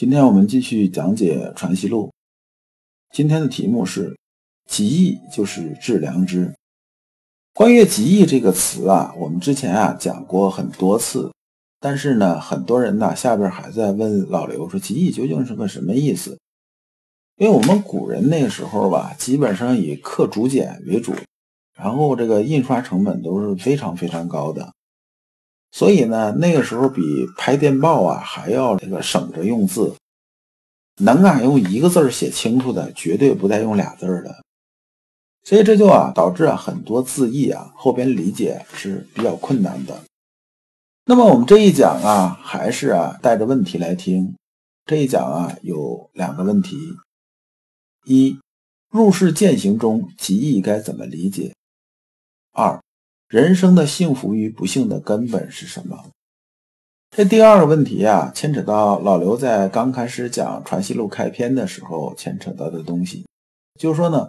今天我们继续讲解《传习录》。今天的题目是“极义就是致良知”。关于“极义”这个词啊，我们之前啊讲过很多次，但是呢，很多人呢下边还在问老刘说“极义究竟是个什么意思”？因为我们古人那个时候吧，基本上以刻竹简为主。然后这个印刷成本都是非常非常高的，所以呢，那个时候比拍电报啊还要这个省着用字，能啊用一个字写清楚的，绝对不带用俩字的，所以这就啊导致啊很多字义啊后边理解是比较困难的。那么我们这一讲啊，还是啊带着问题来听。这一讲啊有两个问题：一，入世践行中极义该怎么理解？二，人生的幸福与不幸的根本是什么？这第二个问题啊，牵扯到老刘在刚开始讲《传习录》开篇的时候牵扯到的东西，就是说呢，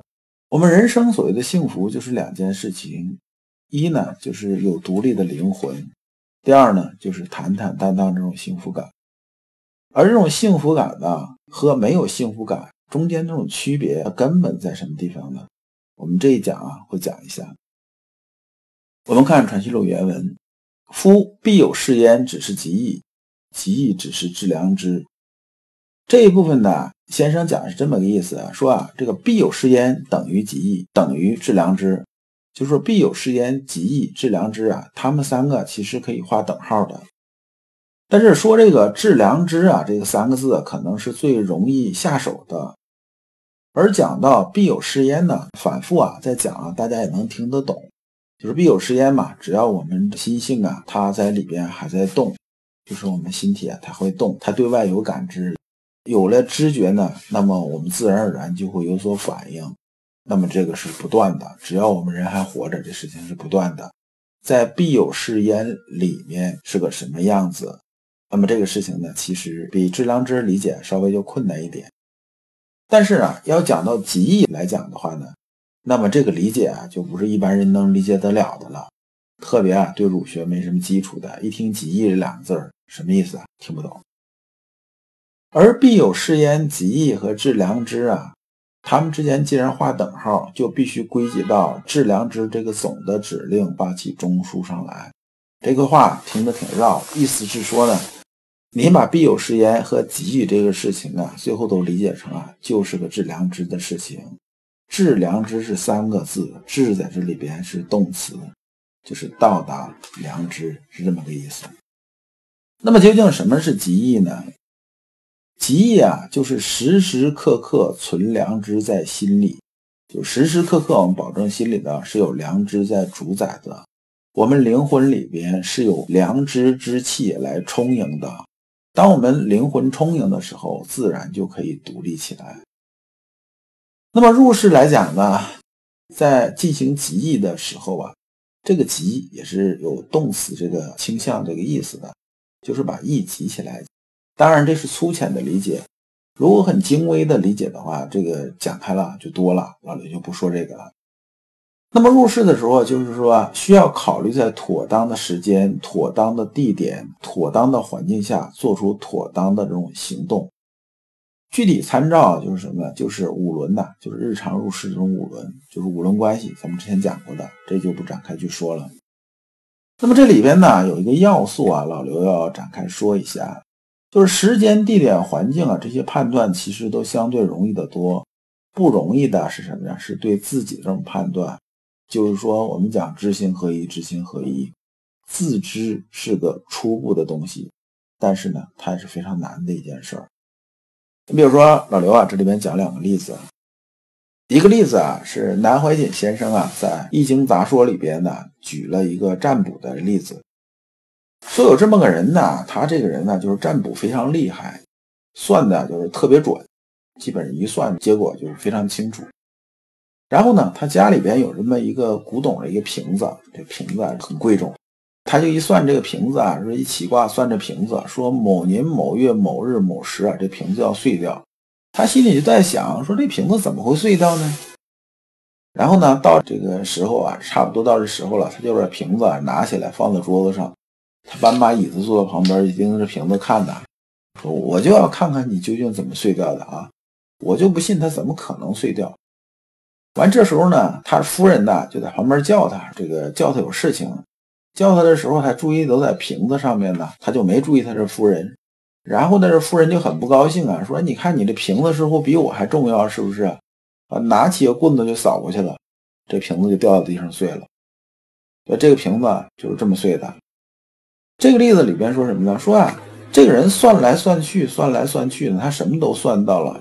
我们人生所谓的幸福就是两件事情：一呢，就是有独立的灵魂；第二呢，就是坦坦荡荡这种幸福感。而这种幸福感呢，和没有幸福感中间这种区别根本在什么地方呢？我们这一讲啊，会讲一下。我们看《传习录》原文：“夫必有是焉，只是极义；极义只是致良知。”这一部分呢，先生讲是这么个意思啊，说啊，这个必有是焉等于极义，等于致良知，就是说必有是焉、极义、致良知啊，他们三个其实可以画等号的。但是说这个致良知啊，这个三个字可能是最容易下手的，而讲到必有是焉呢，反复啊在讲啊，大家也能听得懂。就是必有是焉嘛，只要我们心性啊，它在里边还在动，就是我们心体啊，它会动，它对外有感知，有了知觉呢，那么我们自然而然就会有所反应，那么这个是不断的，只要我们人还活着，这事情是不断的。在必有是焉里面是个什么样子？那么这个事情呢，其实比致良知理解稍微就困难一点，但是啊，要讲到极义来讲的话呢。那么这个理解啊，就不是一般人能理解得了的了。特别啊，对儒学没什么基础的，一听“极义”这两个字儿，什么意思啊？听不懂。而必有是焉、极义和致良知啊，他们之间既然画等号，就必须归结到致良知这个总的指令发起中枢上来。这个话听得挺绕，意思是说呢，你把必有是焉和极义这个事情啊，最后都理解成啊，就是个致良知的事情。致良知是三个字，致在这里边是动词，就是到达良知，是这么个意思。那么究竟什么是极义呢？极义啊，就是时时刻刻存良知在心里，就时时刻刻我们保证心里呢是有良知在主宰的，我们灵魂里边是有良知之气来充盈的。当我们灵魂充盈的时候，自然就可以独立起来。那么入世来讲呢，在进行极义的时候啊，这个极也是有动词这个倾向这个意思的，就是把义集起来。当然这是粗浅的理解，如果很精微的理解的话，这个讲开了就多了，老刘就不说这个了。那么入世的时候，就是说需要考虑在妥当的时间、妥当的地点、妥当的环境下做出妥当的这种行动。具体参照就是什么呢？就是五轮呐，就是日常入市这种五轮，就是五轮关系，咱们之前讲过的，这就不展开去说了。那么这里边呢有一个要素啊，老刘要展开说一下，就是时间、地点、环境啊这些判断其实都相对容易得多，不容易的是什么呀？是对自己的这种判断，就是说我们讲知行合一，知行合一，自知是个初步的东西，但是呢，它也是非常难的一件事儿。你比如说老刘啊，这里边讲两个例子。一个例子啊，是南怀瑾先生啊在《易经杂说》里边呢举了一个占卜的例子，说有这么个人呢，他这个人呢就是占卜非常厉害，算的就是特别准，基本上一算结果就非常清楚。然后呢，他家里边有这么一个古董的一个瓶子，这瓶子很贵重，他就一算这个瓶子啊，说一起卦算这瓶子，说某年某月某日某时啊，这瓶子要碎掉。他心里就在想，说这瓶子怎么会碎掉呢？然后呢，到这个时候啊，差不多到这时候了，他就把瓶子啊拿起来放在桌子上，他搬把椅子坐在旁边，盯着瓶子看呢，说我就要看看你究竟怎么碎掉的啊！我就不信它怎么可能碎掉。完，这时候呢，他夫人呢就在旁边叫他，这个叫他有事情。叫他的时候，他注意都在瓶子上面呢，他就没注意他是夫人。然后呢，这夫人就很不高兴啊，说：“你看你这瓶子似乎比我还重要，是不是？”啊，拿起个棍子就扫过去了，这瓶子就掉到地上碎了。所以这个瓶子就是这么碎的。这个例子里边说什么呢？说啊，这个人算来算去，算来算去呢，他什么都算到了，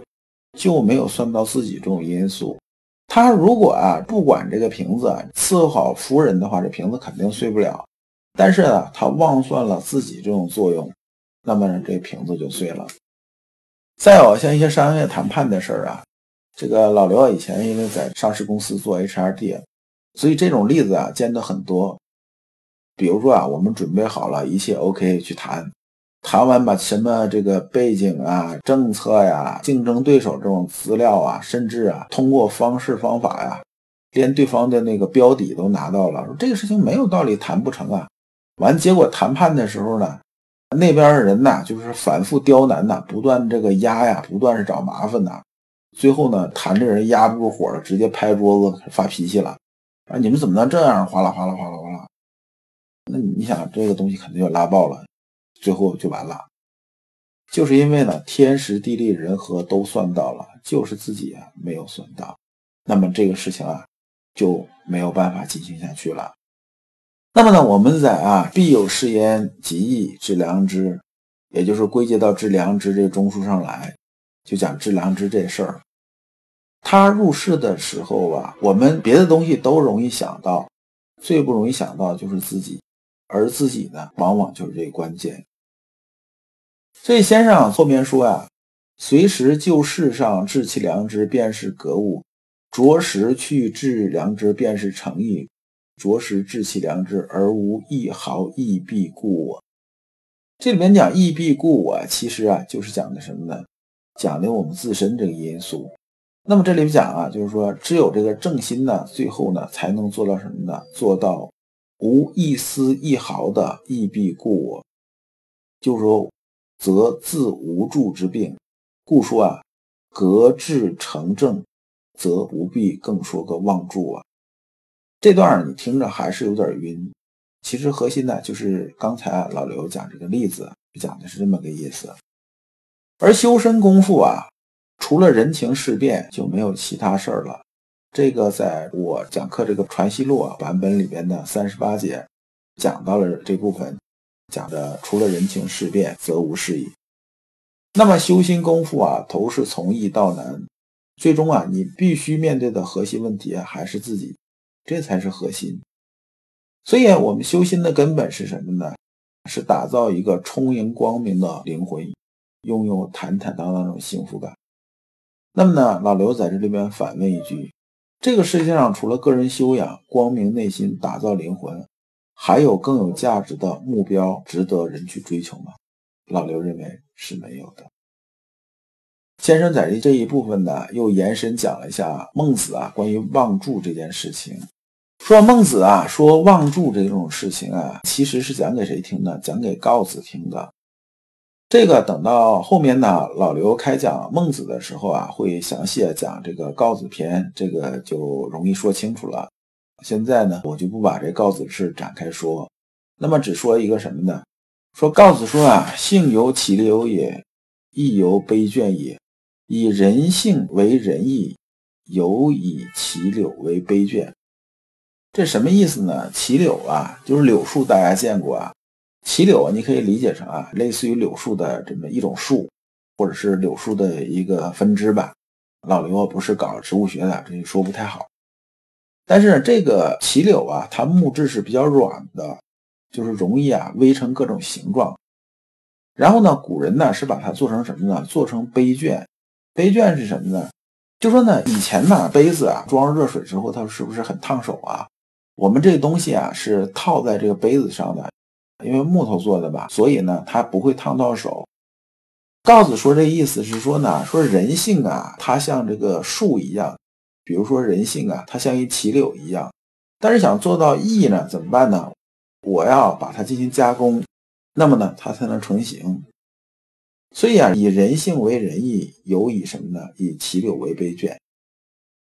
就没有算到自己这种因素。他如果啊不管这个瓶子伺候好夫人的话，这瓶子肯定碎不了。但是呢，他忘算了自己这种作用，那么呢，这瓶子就碎了。再有像一些商业谈判的事儿啊，这个老刘以前因为在上市公司做 HRD，所以这种例子啊见得很多。比如说啊，我们准备好了一切 OK 去谈。谈完把什么这个背景啊、政策呀、竞争对手这种资料啊，甚至啊通过方式方法呀，连对方的那个标底都拿到了，这个事情没有道理谈不成啊。完结果谈判的时候呢，那边的人呢就是反复刁难呐，不断这个压呀，不断是找麻烦呐。最后呢，谈的人压不住火了，直接拍桌子发脾气了啊！你们怎么能这样？哗啦哗啦哗啦哗啦。那你想这个东西肯定就拉爆了。最后就完了，就是因为呢，天时地利人和都算到了，就是自己啊没有算到，那么这个事情啊就没有办法进行下去了。那么呢，我们在啊必有是焉，吉义致良知，也就是归结到致良知这中枢上来，就讲致良知这事儿。他入世的时候啊，我们别的东西都容易想到，最不容易想到就是自己，而自己呢，往往就是这关键。所以先生后面说啊，随时就世上治其良知，便是格物；着实去治良知，便是诚意；着实治其良知，而无一毫亦必故我。这里面讲亦必故我，其实啊，就是讲的什么呢？讲的我们自身这个因素。那么这里面讲啊，就是说，只有这个正心呢，最后呢，才能做到什么呢？做到无一丝一毫的亦必故我，就是说。则自无助之病，故说啊，格致成正，则不必更说个望助啊。这段你听着还是有点晕，其实核心呢就是刚才老刘讲这个例子，讲的是这么个意思。而修身功夫啊，除了人情世变，就没有其他事儿了。这个在我讲课这个传习录啊版本里边的三十八节讲到了这部分。讲的除了人情世变，则无事矣。那么修心功夫啊，头是从易到难，最终啊，你必须面对的核心问题啊，还是自己，这才是核心。所以，我们修心的根本是什么呢？是打造一个充盈光明的灵魂，拥有坦坦荡荡那种幸福感。那么呢，老刘在这里边反问一句：这个世界上除了个人修养、光明内心、打造灵魂？还有更有价值的目标值得人去追求吗？老刘认为是没有的。先生在这一部分呢，又延伸讲了一下孟子啊关于望柱这件事情。说孟子啊说望柱这种事情啊，其实是讲给谁听的？讲给告子听的。这个等到后面呢，老刘开讲孟子的时候啊，会详细讲这个告子篇，这个就容易说清楚了。现在呢，我就不把这告子事展开说，那么只说一个什么呢？说告子说啊，性由其流也，亦由悲倦也。以人性为仁义，犹以其柳为悲倦。这什么意思呢？杞柳啊，就是柳树，大家见过啊。杞柳，你可以理解成啊，类似于柳树的这么一种树，或者是柳树的一个分支吧。老刘啊不是搞植物学的，这说不太好。但是这个杞柳啊，它木质是比较软的，就是容易啊煨成各种形状。然后呢，古人呢是把它做成什么呢？做成杯卷。杯卷是什么呢？就说呢，以前呢杯子啊装热水之后，它是不是很烫手啊？我们这个东西啊是套在这个杯子上的，因为木头做的吧，所以呢它不会烫到手。告子说这意思是说呢，说人性啊，它像这个树一样，比如说人性啊，它像一齐柳一样。但是想做到义呢，怎么办呢？我要把它进行加工，那么呢，它才能成型。所以啊，以人性为仁义，有以什么呢？以齐柳为杯卷。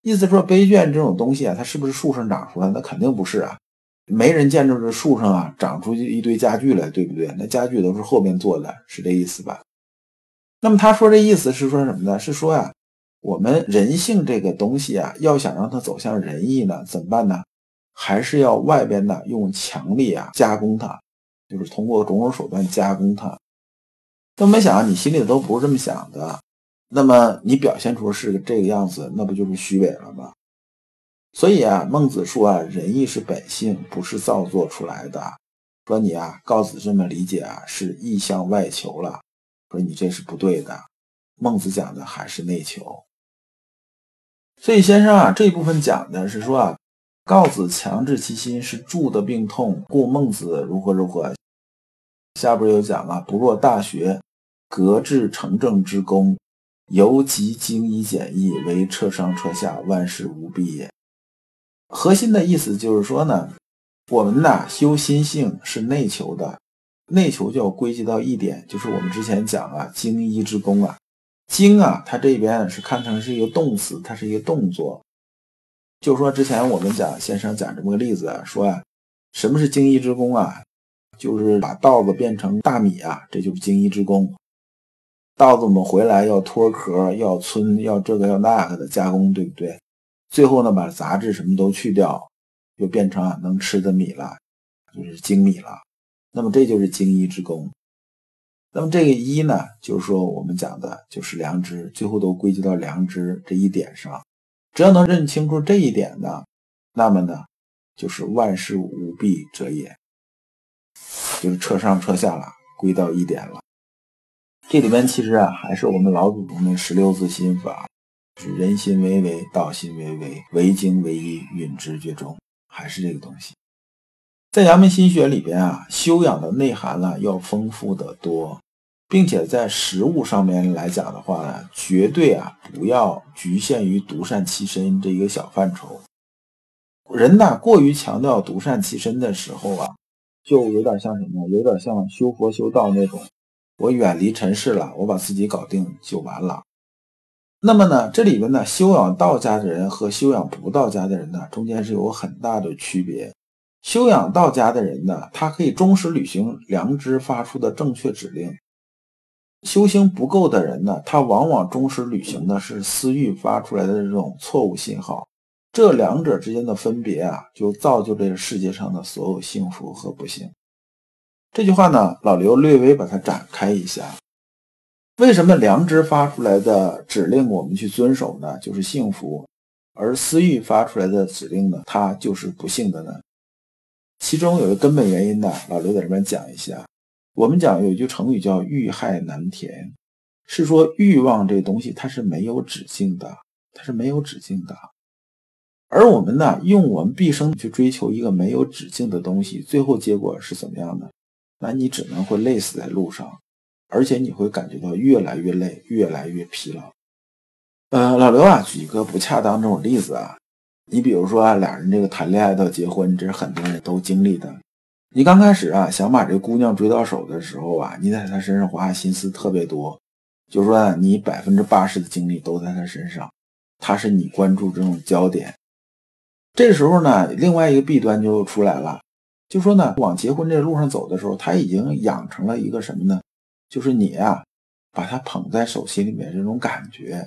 意思说，杯卷这种东西啊，它是不是树上长出来？那肯定不是啊，没人见着这树上啊长出一堆家具来，对不对？那家具都是后面做的，是这意思吧？那么他说这意思是说什么呢？是说呀，我们人性这个东西啊，要想让它走向仁义呢，怎么办呢？还是要外边呢用强力啊加工它，就是通过种种手段加工它。那没想到你心里都不是这么想的，那么你表现出是这个样子，那不就是虚伪了吗？所以啊，孟子说啊，仁义是本性，不是造作出来的。说你啊，告子这么理解啊，是意向外求了。说你这是不对的。孟子讲的还是内求。所以先生啊，这一部分讲的是说啊。告子强制其心是助的病痛，故孟子如何如何。下边又讲了不若大学，革制成政之功，犹极精以简易，为彻上彻下，万事无弊也。核心的意思就是说呢，我们呐修心性是内求的，内求就要归结到一点，就是我们之前讲啊精一之功啊，精啊，它这边是看成是一个动词，它是一个动作。就说之前我们讲先生讲这么个例子，说啊，什么是精一之功啊？就是把稻子变成大米啊，这就是精一之功。稻子我们回来要脱壳，要皴，要这个要那个的加工，对不对？最后呢，把杂质什么都去掉，就变成啊能吃的米了，就是精米了。那么这就是精一之功。那么这个一呢，就是说我们讲的就是良知，最后都归结到良知这一点上。只要能认清楚这一点呢，那么呢，就是万事无弊者也，就是彻上彻下了，归到一点了。这里边其实啊，还是我们老祖宗的十六字心法，是人心为为，道心为为，为精为一，允直觉中，还是这个东西。在阳明心学里边啊，修养的内涵呢，要丰富的多。并且在食物上面来讲的话呢，绝对啊不要局限于独善其身这一个小范畴。人呐过于强调独善其身的时候啊，就有点像什么？有点像修佛修道那种，我远离尘世了，我把自己搞定就完了。那么呢，这里边呢，修养道家的人和修养不道家的人呢，中间是有很大的区别。修养道家的人呢，他可以忠实履行良知发出的正确指令。修行不够的人呢，他往往忠实履行的是私欲发出来的这种错误信号，这两者之间的分别啊，就造就这个世界上的所有幸福和不幸。这句话呢，老刘略微把它展开一下。为什么良知发出来的指令我们去遵守呢？就是幸福，而私欲发出来的指令呢，它就是不幸的呢？其中有一个根本原因呢，老刘在这边讲一下。我们讲有一句成语叫“欲害难填”，是说欲望这东西它是没有止境的，它是没有止境的。而我们呢，用我们毕生去追求一个没有止境的东西，最后结果是怎么样的？那你只能会累死在路上，而且你会感觉到越来越累，越来越疲劳。呃，老刘啊，举一个不恰当这种例子啊，你比如说啊，俩人这个谈恋爱到结婚，这是很多人都经历的。你刚开始啊，想把这姑娘追到手的时候啊，你在她身上花心思特别多，就说你百分之八十的精力都在她身上，她是你关注这种焦点。这时候呢，另外一个弊端就出来了，就说呢，往结婚这路上走的时候，他已经养成了一个什么呢？就是你呀，把她捧在手心里面这种感觉，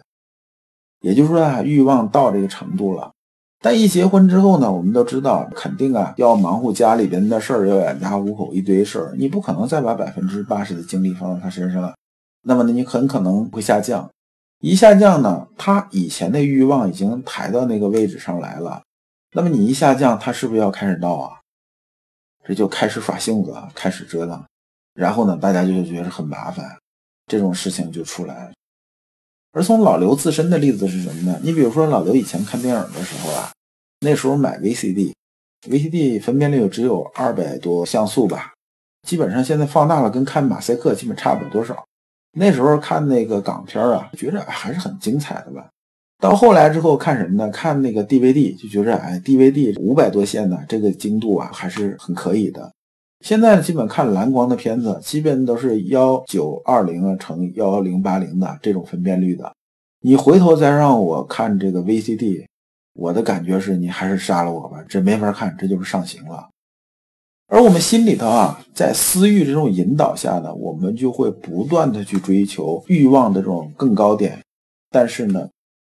也就是说啊，欲望到这个程度了。但一结婚之后呢，我们都知道，肯定啊要忙活家里边的事儿，要养家糊口一堆事儿，你不可能再把百分之八十的精力放到他身上了。那么呢，你很可能会下降。一下降呢，他以前的欲望已经抬到那个位置上来了。那么你一下降，他是不是要开始闹啊？这就开始耍性子，开始折腾。然后呢，大家就觉得很麻烦，这种事情就出来了。而从老刘自身的例子是什么呢？你比如说老刘以前看电影的时候啊，那时候买 VCD，VCD 分辨率只有二百多像素吧，基本上现在放大了跟看马赛克基本差不了多少。那时候看那个港片啊，觉着还是很精彩的吧。到后来之后看什么呢？看那个 DVD 就觉着，哎，DVD 五百多线呢，这个精度啊还是很可以的。现在基本看蓝光的片子，基本都是幺九二零啊乘幺零八零的这种分辨率的。你回头再让我看这个 VCD，我的感觉是你还是杀了我吧，这没法看，这就是上刑了。而我们心里头啊，在私欲这种引导下呢，我们就会不断的去追求欲望的这种更高点。但是呢，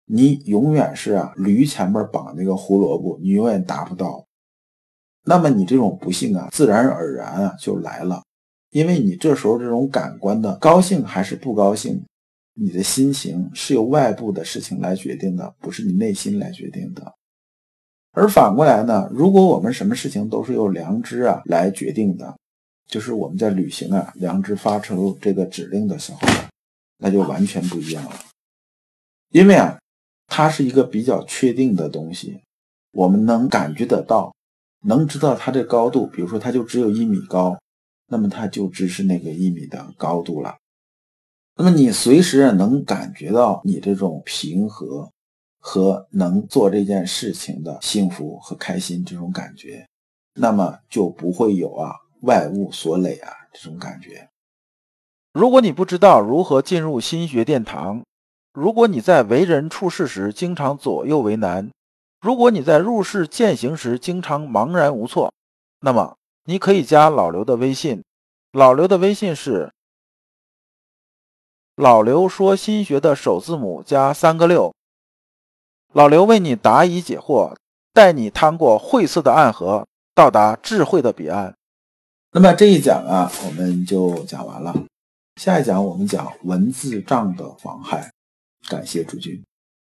你永远是啊驴前面绑那个胡萝卜，你永远达不到。那么你这种不幸啊，自然而然啊就来了，因为你这时候这种感官的高兴还是不高兴，你的心情是由外部的事情来决定的，不是你内心来决定的。而反过来呢，如果我们什么事情都是由良知啊来决定的，就是我们在履行啊良知发出这个指令的时候，那就完全不一样了。因为啊，它是一个比较确定的东西，我们能感觉得到，能知道它的高度。比如说，它就只有一米高，那么它就只是那个一米的高度了。那么你随时能感觉到你这种平和。和能做这件事情的幸福和开心这种感觉，那么就不会有啊外物所累啊这种感觉。如果你不知道如何进入心学殿堂，如果你在为人处事时经常左右为难，如果你在入世践行时经常茫然无措，那么你可以加老刘的微信，老刘的微信是老刘说心学的首字母加三个六。老刘为你答疑解惑，带你趟过晦涩的暗河，到达智慧的彼岸。那么这一讲啊，我们就讲完了。下一讲我们讲文字障的妨害。感谢诸君。